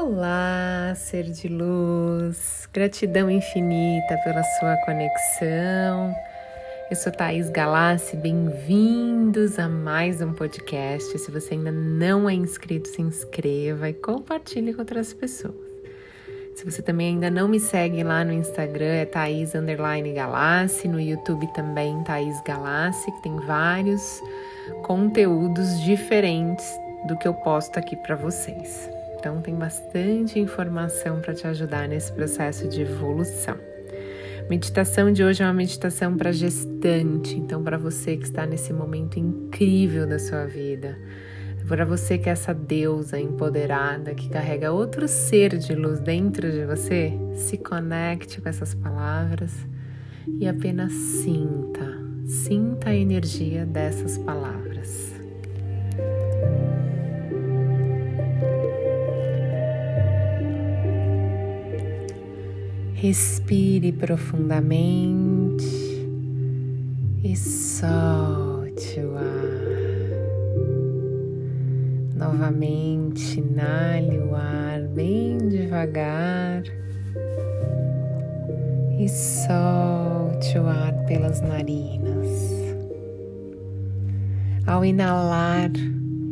Olá, ser de luz, gratidão infinita pela sua conexão. Eu sou Thaís Galassi, bem-vindos a mais um podcast. Se você ainda não é inscrito, se inscreva e compartilhe com outras pessoas. Se você também ainda não me segue lá no Instagram, é Thaís Galassi, no YouTube também Thaís Galassi, que tem vários conteúdos diferentes do que eu posto aqui para vocês. Então tem bastante informação para te ajudar nesse processo de evolução. Meditação de hoje é uma meditação para gestante, então para você que está nesse momento incrível da sua vida, para você que é essa deusa empoderada que carrega outro ser de luz dentro de você, se conecte com essas palavras e apenas sinta, sinta a energia dessas palavras. Respire profundamente e solte o ar. Novamente, inale o ar bem devagar e solte o ar pelas narinas. Ao inalar,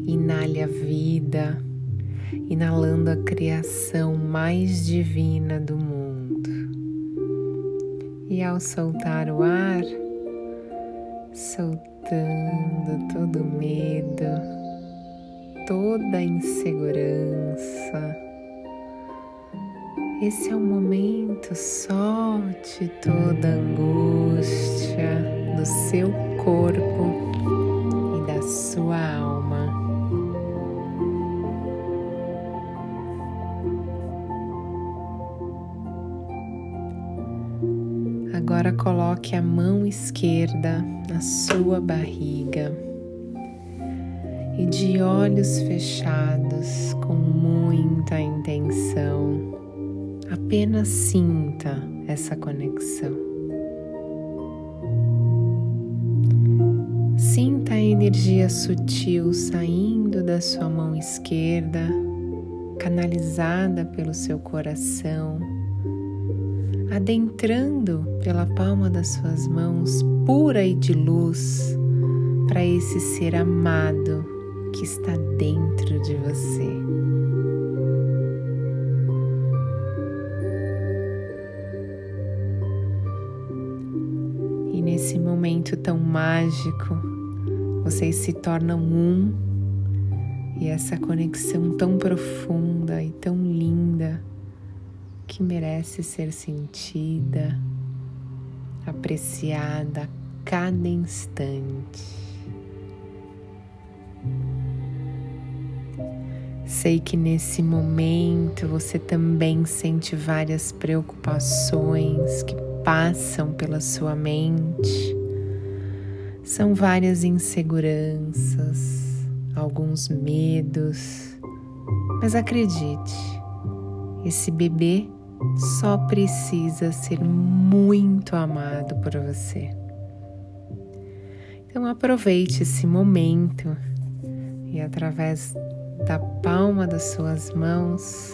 inale a vida, inalando a criação mais divina do mundo e ao soltar o ar, soltando todo medo, toda insegurança. Esse é o momento, solte toda angústia do seu corpo e da sua alma. Agora coloque a mão esquerda na sua barriga e de olhos fechados, com muita intenção, apenas sinta essa conexão. Sinta a energia sutil saindo da sua mão esquerda, canalizada pelo seu coração adentrando pela palma das suas mãos, pura e de luz, para esse ser amado que está dentro de você. E nesse momento tão mágico, vocês se tornam um, e essa conexão tão profunda e tão linda que merece ser sentida, apreciada a cada instante. Sei que nesse momento você também sente várias preocupações que passam pela sua mente. São várias inseguranças, alguns medos, mas acredite, esse bebê só precisa ser muito amado por você. Então aproveite esse momento e através da palma das suas mãos,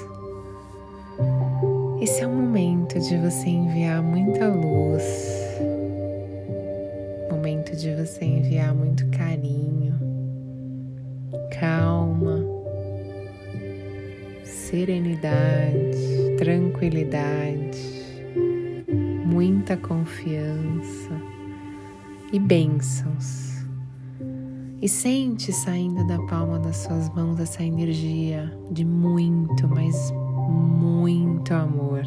esse é o momento de você enviar muita luz, momento de você enviar muito carinho, calma, serenidade tranquilidade, muita confiança e bênçãos. E sente saindo da palma das suas mãos essa energia de muito, mas muito amor.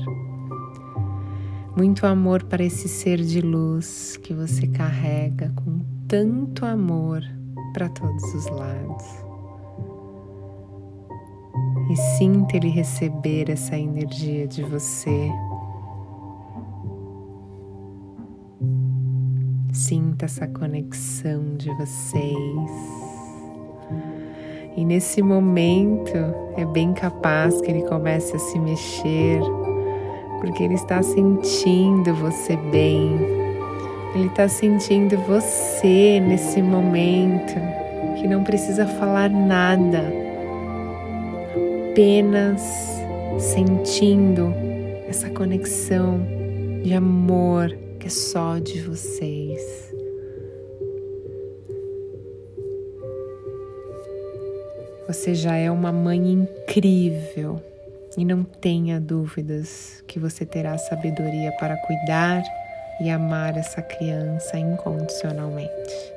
Muito amor para esse ser de luz que você carrega com tanto amor para todos os lados e sinta ele receber essa energia de você. Sinta essa conexão de vocês. E nesse momento é bem capaz que ele comece a se mexer, porque ele está sentindo você bem. Ele está sentindo você nesse momento que não precisa falar nada apenas sentindo essa conexão de amor que é só de vocês. Você já é uma mãe incrível e não tenha dúvidas que você terá sabedoria para cuidar e amar essa criança incondicionalmente.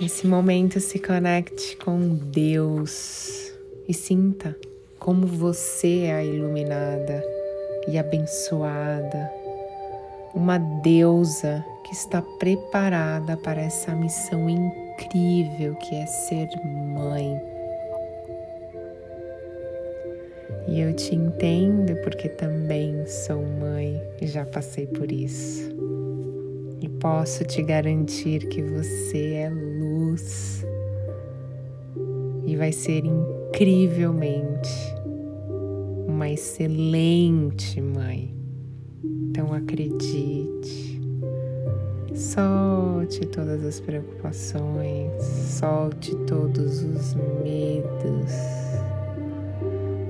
Nesse momento, se conecte com Deus e sinta como você é iluminada e abençoada, uma deusa que está preparada para essa missão incrível que é ser mãe. E eu te entendo porque também sou mãe e já passei por isso. Posso te garantir que você é luz. E vai ser incrivelmente uma excelente mãe. Então acredite, solte todas as preocupações, solte todos os medos,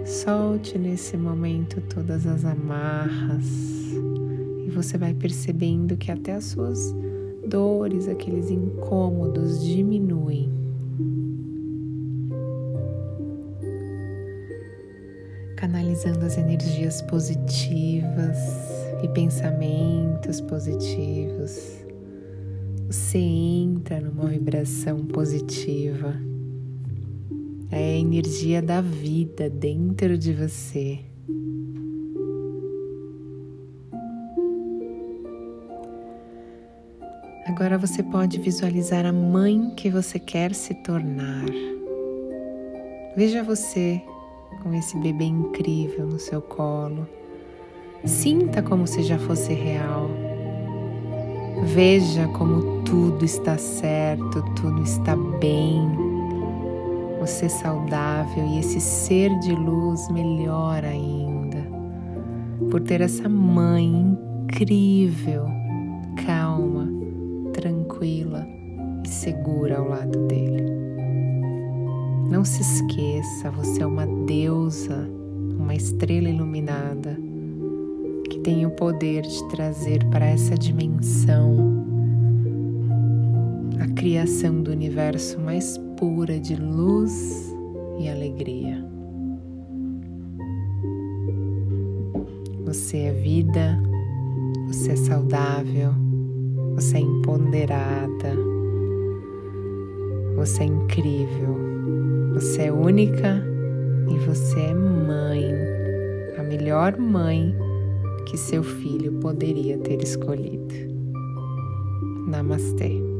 solte nesse momento todas as amarras você vai percebendo que até as suas dores, aqueles incômodos diminuem. Canalizando as energias positivas e pensamentos positivos, você entra numa vibração positiva. É a energia da vida dentro de você. Agora você pode visualizar a mãe que você quer se tornar. Veja você com esse bebê incrível no seu colo. Sinta como se já fosse real. Veja como tudo está certo, tudo está bem. Você é saudável e esse ser de luz melhor ainda. Por ter essa mãe incrível, calma, tranquila e segura ao lado dele. Não se esqueça, você é uma deusa, uma estrela iluminada que tem o poder de trazer para essa dimensão a criação do universo mais pura de luz e alegria. Você é vida, você é saudável você é empoderada. Você é incrível. Você é única e você é mãe. A melhor mãe que seu filho poderia ter escolhido. Namastê.